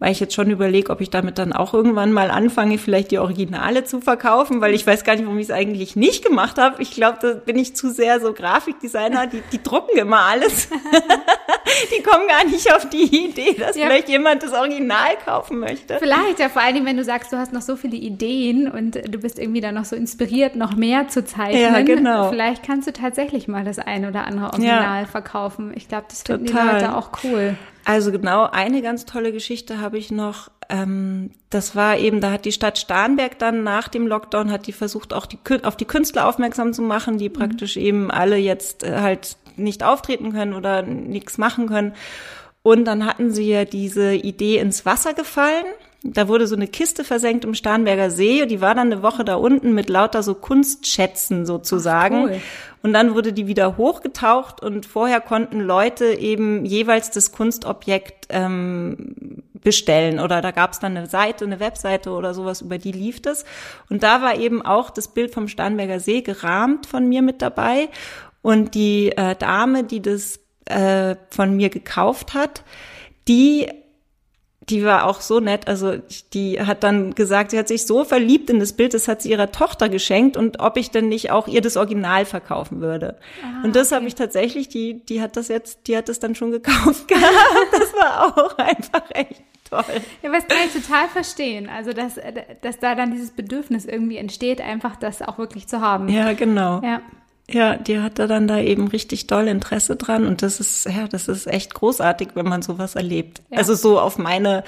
weil ich jetzt schon überlege, ob ich damit dann auch irgendwann mal anfange, vielleicht die Originale zu verkaufen, weil ich weiß gar nicht, warum ich es eigentlich nicht gemacht habe. Ich glaube, da bin ich zu sehr so Grafikdesigner, die, die drucken immer alles. [LAUGHS] die kommen gar nicht auf die Idee, dass ja. vielleicht jemand das Original kaufen möchte. Vielleicht, ja, vor allem, wenn du sagst, du hast noch so viele Ideen und du bist irgendwie dann noch so inspiriert, noch mehr zu zeichnen. Ja, genau. Vielleicht kannst du tatsächlich mal das ein oder andere Original ja. verkaufen. Ich glaube, das finden Total. die Leute auch cool. Also genau, eine ganz tolle Geschichte habe ich noch. Ähm, das war eben, da hat die Stadt Starnberg dann nach dem Lockdown, hat die versucht, auch die, auf die Künstler aufmerksam zu machen, die mhm. praktisch eben alle jetzt äh, halt nicht auftreten können oder nichts machen können. Und dann hatten sie ja diese Idee ins Wasser gefallen. Da wurde so eine Kiste versenkt im Starnberger See. Die war dann eine Woche da unten mit lauter so Kunstschätzen sozusagen. Ach, cool. Und dann wurde die wieder hochgetaucht und vorher konnten Leute eben jeweils das Kunstobjekt ähm, bestellen oder da gab es dann eine Seite, eine Webseite oder sowas, über die lief das. Und da war eben auch das Bild vom Starnberger See gerahmt von mir mit dabei. Und die äh, Dame, die das äh, von mir gekauft hat, die die war auch so nett. Also die hat dann gesagt, sie hat sich so verliebt in das Bild, das hat sie ihrer Tochter geschenkt und ob ich denn nicht auch ihr das Original verkaufen würde. Ah, und das okay. habe ich tatsächlich, die, die hat das jetzt, die hat das dann schon gekauft [LAUGHS] gehabt. Das war auch einfach echt toll. Ja, das kann ich total verstehen. Also dass, dass da dann dieses Bedürfnis irgendwie entsteht, einfach das auch wirklich zu haben. Ja, genau. Ja. Ja, die hatte dann da eben richtig doll Interesse dran und das ist, ja, das ist echt großartig, wenn man sowas erlebt. Ja. Also so auf meine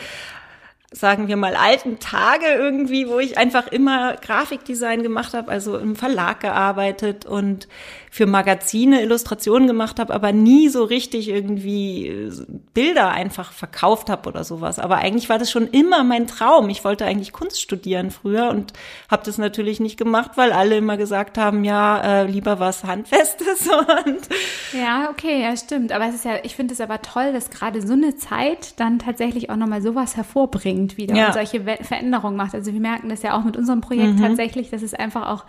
sagen wir mal, alten Tage irgendwie, wo ich einfach immer Grafikdesign gemacht habe, also im Verlag gearbeitet und für Magazine Illustrationen gemacht habe, aber nie so richtig irgendwie Bilder einfach verkauft habe oder sowas. Aber eigentlich war das schon immer mein Traum. Ich wollte eigentlich Kunst studieren früher und habe das natürlich nicht gemacht, weil alle immer gesagt haben, ja, äh, lieber was Handfestes [LAUGHS] und ja, okay, ja, stimmt. Aber es ist ja, ich finde es aber toll, dass gerade so eine Zeit dann tatsächlich auch nochmal sowas hervorbringt wieder ja. und solche Veränderungen macht. Also wir merken das ja auch mit unserem Projekt mhm. tatsächlich, dass es einfach auch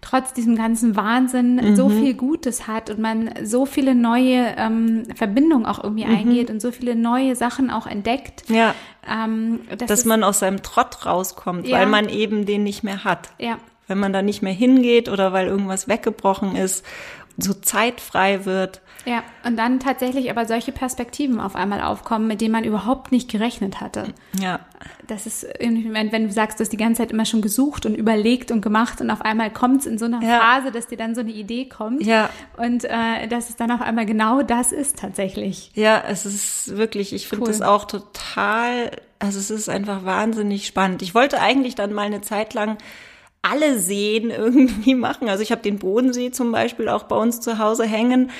trotz diesem ganzen Wahnsinn mhm. so viel Gutes hat und man so viele neue ähm, Verbindungen auch irgendwie mhm. eingeht und so viele neue Sachen auch entdeckt. Ja. Ähm, das Dass man aus seinem Trott rauskommt, ja. weil man eben den nicht mehr hat. Ja. Wenn man da nicht mehr hingeht oder weil irgendwas weggebrochen ist, so zeitfrei wird. Ja, und dann tatsächlich aber solche Perspektiven auf einmal aufkommen, mit denen man überhaupt nicht gerechnet hatte. Ja. Das ist, wenn du sagst, du hast die ganze Zeit immer schon gesucht und überlegt und gemacht und auf einmal kommt es in so einer ja. Phase, dass dir dann so eine Idee kommt. Ja. Und äh, dass es dann auf einmal genau das ist tatsächlich. Ja, es ist wirklich, ich finde cool. das auch total, also es ist einfach wahnsinnig spannend. Ich wollte eigentlich dann mal eine Zeit lang alle Seen [LAUGHS] irgendwie machen. Also ich habe den Bodensee zum Beispiel auch bei uns zu Hause hängen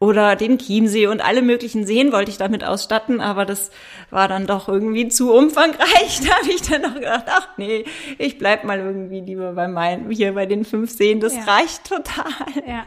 oder den Chiemsee und alle möglichen Seen wollte ich damit ausstatten, aber das war dann doch irgendwie zu umfangreich. [LAUGHS] Da habe ich dann noch gedacht, ach nee, ich bleib mal irgendwie lieber bei meinen, hier bei den fünf Seen, das ja. reicht total. Ja.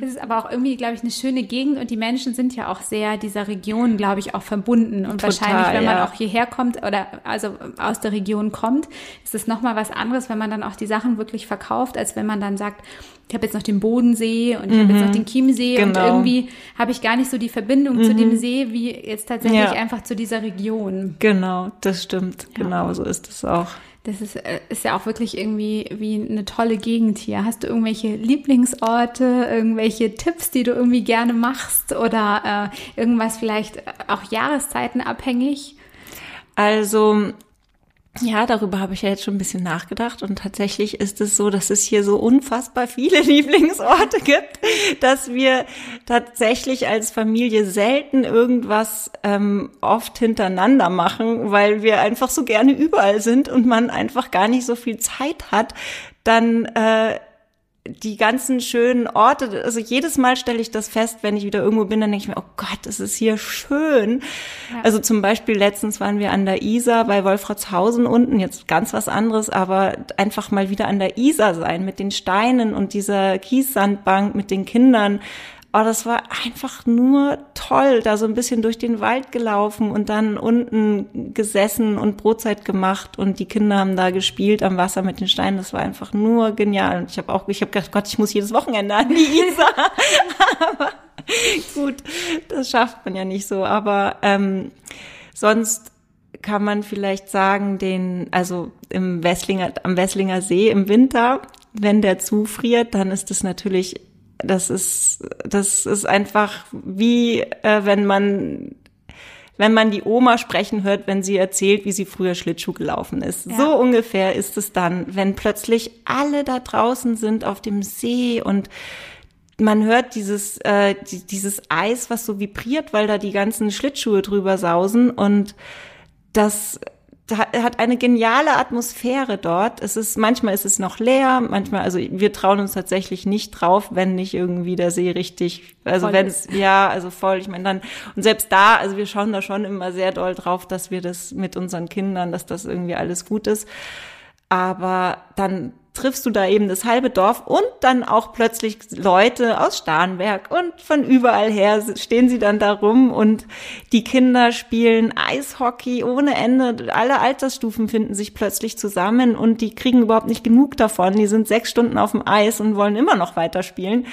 Es ist aber auch irgendwie, glaube ich, eine schöne Gegend und die Menschen sind ja auch sehr dieser Region, glaube ich, auch verbunden. Und total, wahrscheinlich, wenn man ja. auch hierher kommt oder also aus der Region kommt, ist es nochmal was anderes, wenn man dann auch die Sachen wirklich verkauft, als wenn man dann sagt, ich habe jetzt noch den Bodensee und ich mhm. habe jetzt noch den Chiemsee genau. und irgendwie habe ich gar nicht so die Verbindung mhm. zu dem See wie jetzt tatsächlich ja. einfach zu dieser Region. Genau, das stimmt. Ja. Genau so ist es auch. Das ist, äh, ist ja auch wirklich irgendwie wie eine tolle Gegend hier. Hast du irgendwelche Lieblingsorte, irgendwelche Tipps, die du irgendwie gerne machst oder äh, irgendwas vielleicht auch Jahreszeiten abhängig? Also ja, darüber habe ich ja jetzt schon ein bisschen nachgedacht und tatsächlich ist es so, dass es hier so unfassbar viele [LAUGHS] Lieblingsorte gibt, dass wir tatsächlich als Familie selten irgendwas ähm, oft hintereinander machen, weil wir einfach so gerne überall sind und man einfach gar nicht so viel Zeit hat, dann äh, die ganzen schönen Orte, also jedes Mal stelle ich das fest, wenn ich wieder irgendwo bin, dann denke ich mir, oh Gott, es ist hier schön. Ja. Also zum Beispiel letztens waren wir an der Isar bei Wolfratshausen unten, jetzt ganz was anderes, aber einfach mal wieder an der Isar sein mit den Steinen und dieser Kiessandbank mit den Kindern. Oh, das war einfach nur toll, da so ein bisschen durch den Wald gelaufen und dann unten gesessen und Brotzeit gemacht und die Kinder haben da gespielt am Wasser mit den Steinen. Das war einfach nur genial. Und ich habe auch, ich habe gedacht, Gott, ich muss jedes Wochenende an die Isar. [LAUGHS] Aber gut, das schafft man ja nicht so. Aber ähm, sonst kann man vielleicht sagen, den, also im Wesslinger, am Wesslinger See im Winter, wenn der zufriert, dann ist es natürlich das ist, das ist einfach wie, äh, wenn man wenn man die Oma sprechen hört, wenn sie erzählt, wie sie früher Schlittschuh gelaufen ist. Ja. So ungefähr ist es dann, wenn plötzlich alle da draußen sind auf dem See und man hört dieses, äh, dieses Eis, was so vibriert, weil da die ganzen Schlittschuhe drüber sausen und das hat eine geniale Atmosphäre dort. Es ist, manchmal ist es noch leer, manchmal, also wir trauen uns tatsächlich nicht drauf, wenn nicht irgendwie der See richtig, also wenn es, ja, also voll, ich meine dann, und selbst da, also wir schauen da schon immer sehr doll drauf, dass wir das mit unseren Kindern, dass das irgendwie alles gut ist. Aber dann triffst du da eben das halbe Dorf und dann auch plötzlich Leute aus Starnberg und von überall her stehen sie dann da rum und die Kinder spielen Eishockey ohne Ende. Alle Altersstufen finden sich plötzlich zusammen und die kriegen überhaupt nicht genug davon. Die sind sechs Stunden auf dem Eis und wollen immer noch weiterspielen.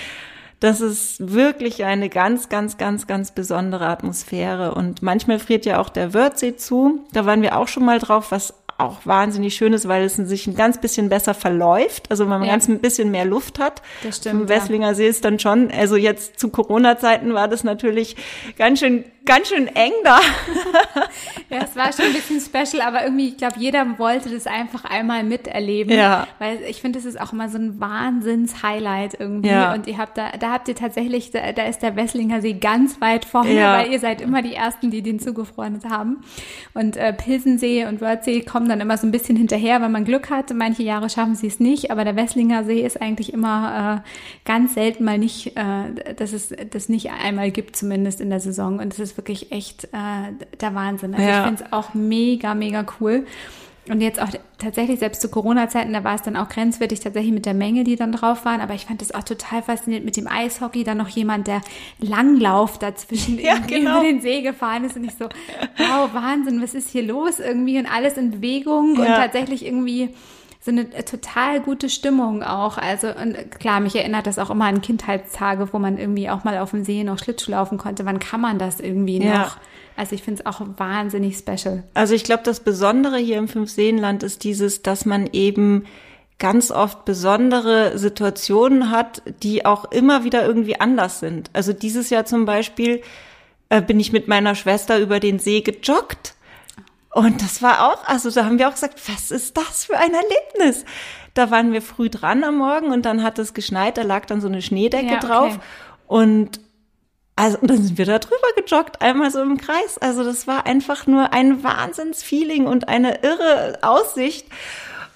Das ist wirklich eine ganz, ganz, ganz, ganz besondere Atmosphäre. Und manchmal friert ja auch der Wörthsee zu. Da waren wir auch schon mal drauf, was auch wahnsinnig schön ist, weil es sich ein ganz bisschen besser verläuft, also wenn man ja. ganz ein bisschen mehr Luft hat. Das stimmt. Im Wesslinger ja. See ist dann schon, also jetzt zu Corona-Zeiten war das natürlich ganz schön ganz schön eng da. [LAUGHS] ja, es war schon ein bisschen special, aber irgendwie, ich glaube, jeder wollte das einfach einmal miterleben. Ja. Weil ich finde, das ist auch immer so ein Wahnsinns-Highlight irgendwie. Ja. Und ihr habt da, da habt ihr tatsächlich, da, da ist der Wesslinger See ganz weit vorne, ja. weil ihr seid immer die Ersten, die den zugefroren haben. Und äh, Pilsensee und Wörthsee kommen dann immer so ein bisschen hinterher, wenn man Glück hat. Manche Jahre schaffen sie es nicht, aber der Wesslinger See ist eigentlich immer äh, ganz selten mal nicht, äh, dass es das nicht einmal gibt, zumindest in der Saison. Und es ist wirklich echt äh, der Wahnsinn. Also ja. ich finde es auch mega, mega cool. Und jetzt auch tatsächlich, selbst zu Corona-Zeiten, da war es dann auch grenzwertig tatsächlich mit der Menge, die dann drauf waren. Aber ich fand es auch total faszinierend mit dem Eishockey. Dann noch jemand, der Langlauf dazwischen [LAUGHS] ja, genau. über den See gefahren ist. Und ich so, wow, Wahnsinn, was ist hier los? Irgendwie und alles in Bewegung ja. und tatsächlich irgendwie so eine total gute Stimmung auch. Also und klar, mich erinnert das auch immer an Kindheitstage, wo man irgendwie auch mal auf dem See noch Schlittschuh laufen konnte. Wann kann man das irgendwie Ja. noch? Also ich finde es auch wahnsinnig special. Also ich glaube, das Besondere hier im Fünfseenland ist dieses, dass man eben ganz oft besondere Situationen hat, die auch immer wieder irgendwie anders sind. Also dieses Jahr zum Beispiel äh, bin ich mit meiner Schwester über den See gejoggt. Und das war auch, also da haben wir auch gesagt, was ist das für ein Erlebnis? Da waren wir früh dran am Morgen und dann hat es geschneit, da lag dann so eine Schneedecke Ja, okay. drauf. Und also, und dann sind wir da drüber gejoggt, einmal so im Kreis. Also das war einfach nur ein Wahnsinnsfeeling und eine irre Aussicht.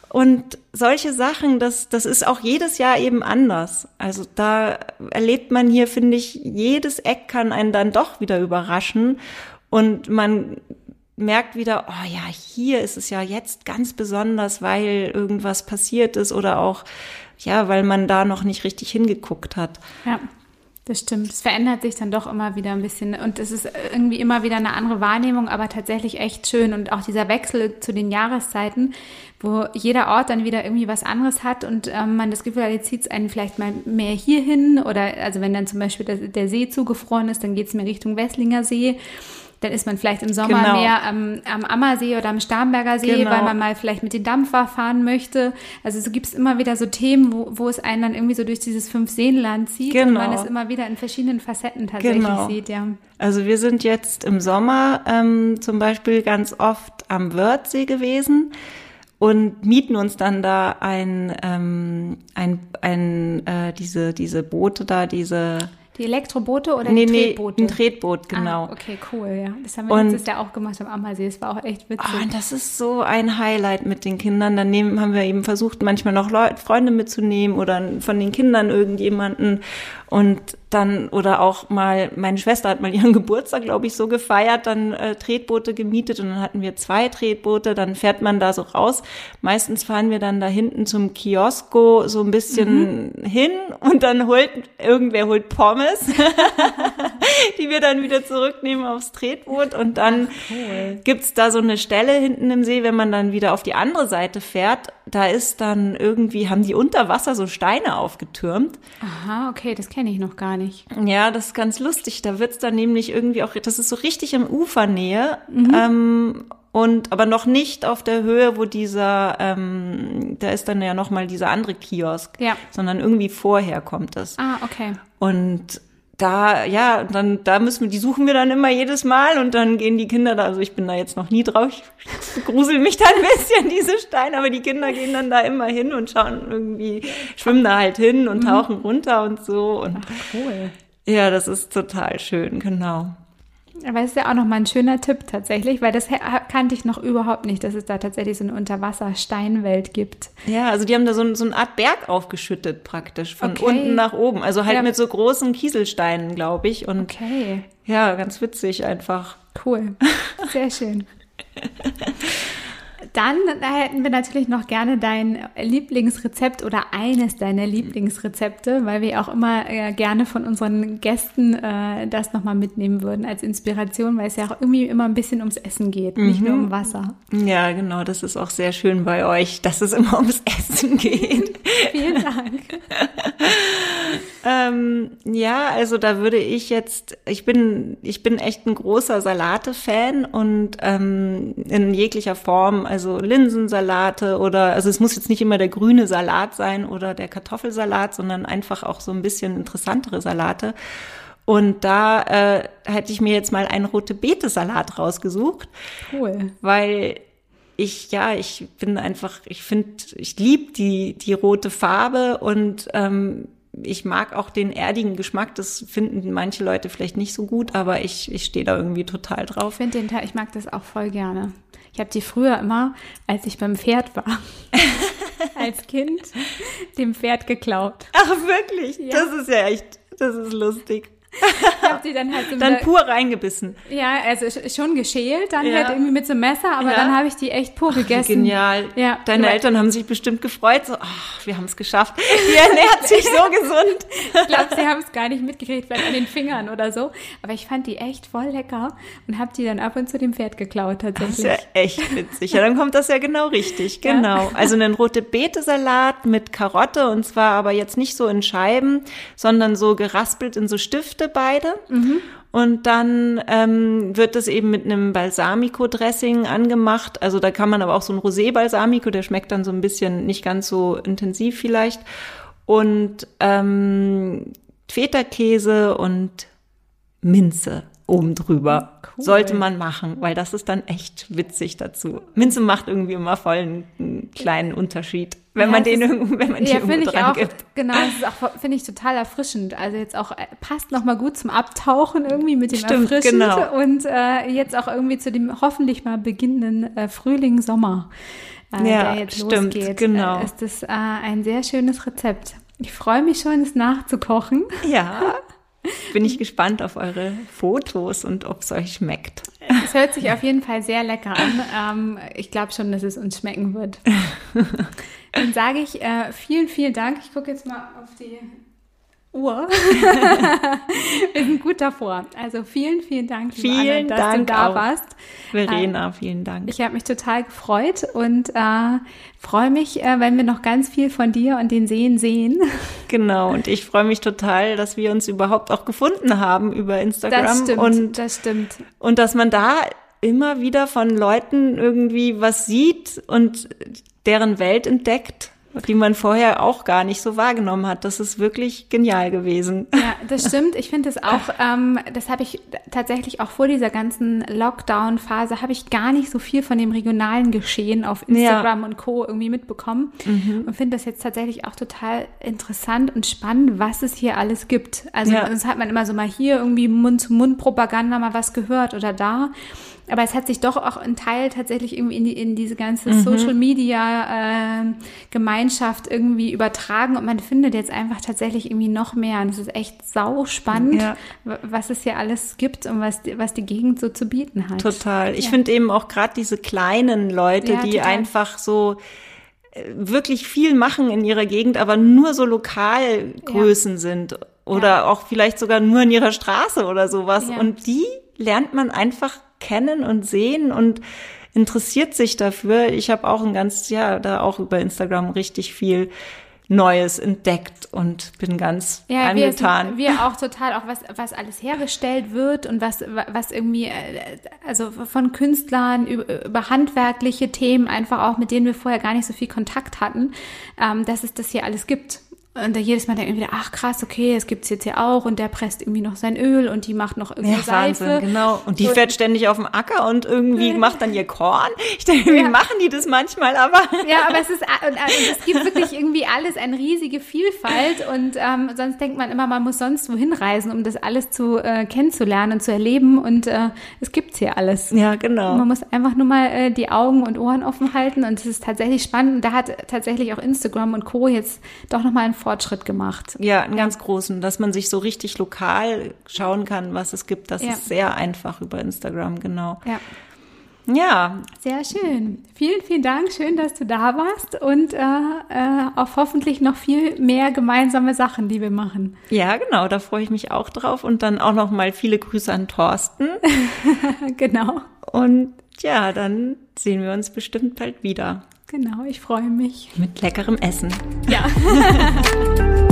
Und solche Sachen, das, das ist auch jedes Jahr eben anders. Also da erlebt man hier, finde ich, jedes Eck kann einen dann doch wieder überraschen. Und man merkt wieder, oh ja, hier ist es ja jetzt ganz besonders, weil irgendwas passiert ist oder auch, ja, weil man da noch nicht richtig hingeguckt hat. Ja, das stimmt. Es verändert sich dann doch immer wieder ein bisschen und es ist irgendwie immer wieder eine andere Wahrnehmung, aber tatsächlich echt schön und auch dieser Wechsel zu den Jahreszeiten, wo jeder Ort dann wieder irgendwie was anderes hat und ähm, man das Gefühl hat, jetzt zieht es einen vielleicht mal mehr hierhin oder also wenn dann zum Beispiel der, der See zugefroren ist, dann geht es mehr Richtung Wesslinger See. Dann ist man vielleicht im Sommer Genau. mehr am, am Ammersee oder am Starnberger See, Genau. weil man mal vielleicht mit den Dampfer fahren möchte. Also so gibt es immer wieder so Themen, wo, wo es einen dann irgendwie so durch dieses Fünf-Seenland zieht und man Genau. es immer wieder in verschiedenen Facetten tatsächlich Genau. sieht, ja. Also wir sind jetzt im Sommer ähm, zum Beispiel ganz oft am Wörthsee gewesen und mieten uns dann da ein, ähm, ein, ein äh, diese, diese Boote da, diese Die Elektroboote oder nee, die nee, Tretboote? ein Tretboot, genau. Ah, okay, cool, ja. Das haben wir Und- letztes Jahr auch gemacht am Ammersee. Es war auch echt witzig. Ah, und das ist so ein Highlight mit den Kindern. Dann nehmen, haben wir eben versucht, manchmal noch Leute, Freunde mitzunehmen oder von den Kindern irgendjemanden. Und dann, oder auch mal, meine Schwester hat mal ihren [LAUGHS] Geburtstag, glaube ich, so gefeiert, dann äh, Tretboote gemietet und dann hatten wir zwei Tretboote, dann fährt man da so raus. Meistens fahren wir dann da hinten zum Kiosko so ein bisschen hin und dann holt, irgendwer holt Pommes, [LAUGHS] die wir dann wieder zurücknehmen aufs Tretboot und dann gibt's da so eine Stelle hinten im See, wenn man dann wieder auf die andere Seite fährt, da ist dann irgendwie, haben die unter Wasser so Steine aufgetürmt. Aha, okay, das kenne ich noch gar nicht. Ja, das ist ganz lustig. Da wird's dann nämlich irgendwie auch, das ist so richtig im Ufernähe. Ähm, und aber noch nicht auf der Höhe, wo dieser, ähm, da ist dann ja noch mal dieser andere Kiosk, Ja. sondern irgendwie vorher kommt das. Ah, okay. Und da, ja, dann, da müssen wir, die suchen wir dann immer jedes Mal und dann gehen die Kinder da, also ich bin da jetzt noch nie drauf, ich grusel mich da ein bisschen, [LAUGHS] diese Steine, aber die Kinder gehen dann da immer hin und schauen irgendwie, schwimmen da halt hin und tauchen runter und so und Cool. ja, das ist total schön, genau. Aber es ist ja auch nochmal ein schöner Tipp tatsächlich, weil das kannte ich noch überhaupt nicht, dass es da tatsächlich so eine Unterwasser-Steinwelt gibt. Ja, also die haben da so, so eine Art Berg aufgeschüttet praktisch, von Okay. unten nach oben, also halt Ja. mit so großen Kieselsteinen, glaube ich und Okay, ja, ganz witzig einfach. cool. [LAUGHS] Sehr schön. [LAUGHS] Dann äh, hätten wir natürlich noch gerne dein Lieblingsrezept oder eines deiner Lieblingsrezepte, weil wir auch immer äh, gerne von unseren Gästen äh, das nochmal mitnehmen würden als Inspiration, weil es ja auch irgendwie immer ein bisschen ums Essen geht, nicht nur um Wasser. Ja, genau, das ist auch sehr schön bei euch, dass es immer ums Essen geht. [LAUGHS] Vielen Dank. [LAUGHS] ähm, ja, also da würde ich jetzt, ich bin, ich bin echt ein großer Salate-Fan und ähm, in jeglicher Form, also Linsensalate oder, also es muss jetzt nicht immer der grüne Salat sein oder der Kartoffelsalat, sondern einfach auch so ein bisschen interessantere Salate. Und da äh, hätte ich mir jetzt mal einen rote Beete-Salat rausgesucht Cool. weil ich ja, ich bin einfach, ich finde, ich lieb die die rote Farbe und ähm, ich mag auch den erdigen Geschmack. Das finden manche Leute vielleicht nicht so gut, aber ich ich stehe da irgendwie total Ich drauf. finde den Teil, ich mag das auch voll gerne. Ich habe die früher immer, als ich beim Pferd war, [LAUGHS] als Kind, dem Pferd geklaut. Ach wirklich? Ja. Das ist ja echt, das ist lustig. Ich habe die dann halt so [LAUGHS] Dann pur reingebissen. Ja, also sch- schon geschält, dann Ja. halt irgendwie mit so einem Messer, aber Ja. dann habe ich die echt pur gegessen. Genial. Ja. Deine Aber- Eltern haben sich bestimmt gefreut, so, ach, wir haben es geschafft. Die ernährt sich so [LAUGHS] gesund. Ich glaube, sie haben es gar nicht mitgekriegt, vielleicht an den Fingern oder so. Aber ich fand die echt voll lecker und habe die dann ab und zu dem Pferd geklaut Das tatsächlich. ist ja echt witzig. Ja, dann kommt das ja genau richtig. Ja. Genau. Also einen rote Beete-Salat mit Karotte und zwar aber jetzt nicht so in Scheiben, sondern so geraspelt in so Stifte beide. Und dann ähm, wird das eben mit einem Balsamico-Dressing angemacht. Also da kann man aber auch so ein Rosé-Balsamico, der schmeckt dann so ein bisschen nicht ganz so intensiv vielleicht. Und ähm, Feta-Käse und Minze oben drüber. Cool. Sollte man machen, weil das ist dann echt witzig dazu. Minze macht irgendwie immer voll einen, einen kleinen Unterschied, wenn Ja, man den irgendwo, wenn man die Ja, irgendwo finde ich dran auch. gibt. Genau, das finde ich total erfrischend. Also jetzt auch äh, passt noch mal gut zum Abtauchen irgendwie mit dem Stimmt, erfrischend genau. und äh, jetzt auch irgendwie zu dem hoffentlich mal beginnenden äh, Frühling Sommer, äh, Ja, der jetzt stimmt, losgeht. genau. Äh, ist das ein sehr schönes Rezept. Ich freue mich schon, es nachzukochen. Ja. [LAUGHS] Bin ich gespannt auf eure Fotos und ob es euch schmeckt. Es hört sich auf jeden Fall sehr lecker an. Ähm, ich glaube schon, dass es uns schmecken wird. [LAUGHS] Dann sage ich äh, vielen, vielen Dank. Ich gucke jetzt mal auf die Uhr. [LAUGHS] Wir sind gut davor. Also vielen, vielen Dank, Vielen Anna, dass Dank du da auch. warst. Verena, vielen Dank. Ich habe mich total gefreut und äh, freue mich, äh, wenn wir noch ganz viel von dir und den Seen sehen. [LAUGHS] Genau, und ich freue mich total, dass wir uns überhaupt auch gefunden haben über Instagram Das stimmt, und das stimmt. Und dass man da immer wieder von Leuten irgendwie was sieht und deren Welt entdeckt, die man vorher auch gar nicht so wahrgenommen hat. Das ist wirklich genial gewesen. Ja, das stimmt. Ich finde es auch, ähm, das habe ich tatsächlich auch vor dieser ganzen Lockdown-Phase, habe ich gar nicht so viel von dem regionalen Geschehen auf Instagram und Co. irgendwie mitbekommen Mhm. und finde das jetzt tatsächlich auch total interessant und spannend, was es hier alles gibt. Also Ja. sonst hat man immer so mal hier irgendwie Mund-zu-Mund-Propaganda mal was gehört oder da. Aber es hat sich doch auch ein Teil tatsächlich irgendwie in, die, in diese ganze Mhm. Social Media äh, Gemeinschaft irgendwie übertragen und man findet jetzt einfach tatsächlich irgendwie noch mehr. Und es ist echt sau spannend, Ja. was es hier alles gibt und was die, was die Gegend so zu bieten hat. Total. Ich Ja. finde eben auch gerade diese kleinen Leute, Ja, die total. einfach so äh, wirklich viel machen in ihrer Gegend, aber nur so Lokalgrößen sind oder auch vielleicht sogar nur in ihrer Straße oder sowas. Und die lernt man einfach kennen und sehen und interessiert sich dafür. Ich habe auch ein ganz, ja, da auch über Instagram richtig viel Neues entdeckt und bin ganz Ja, wir, angetan. sind, wir [LAUGHS] auch total, auch was, was alles hergestellt wird und was, was irgendwie, äh, also von Künstlern über, über handwerkliche Themen, einfach auch, mit denen wir vorher gar nicht so viel Kontakt hatten, ähm, dass es das hier alles gibt. Und da jedes Mal denken wir wieder, ach krass, okay, es gibt's jetzt hier auch und der presst irgendwie noch sein Öl und die macht noch irgendwie Ja, Seife. Wahnsinn, genau. Und die Und- fährt ständig auf dem Acker und irgendwie macht dann ihr Korn. Ich denke, wie Ja. machen die das manchmal, aber Ja, aber es ist [LAUGHS] und, und es gibt wirklich irgendwie alles eine riesige Vielfalt und ähm, sonst denkt man immer, man muss sonst wohin reisen, um das alles zu äh, kennenzulernen und zu erleben und äh, es gibt's hier alles. ja, genau. Man muss einfach nur mal äh, die Augen und Ohren offen halten und es ist tatsächlich spannend. Und da hat tatsächlich auch Instagram und Co. jetzt doch nochmal einen Fortschritt gemacht. Ja, einen ganz großen, dass man sich so richtig lokal schauen kann, was es gibt. Das Ja. ist sehr einfach über Instagram, genau. Ja, Ja, sehr schön. Vielen, vielen Dank. Schön, dass du da warst und äh, äh, auf hoffentlich noch viel mehr gemeinsame Sachen, die wir machen. ja, genau, da freue ich mich auch drauf. Und dann auch noch mal viele Grüße an Thorsten. [LAUGHS] genau. Und ja, dann sehen wir uns bestimmt bald wieder Genau, ich freue mich. mit leckerem Essen. Ja. [LAUGHS]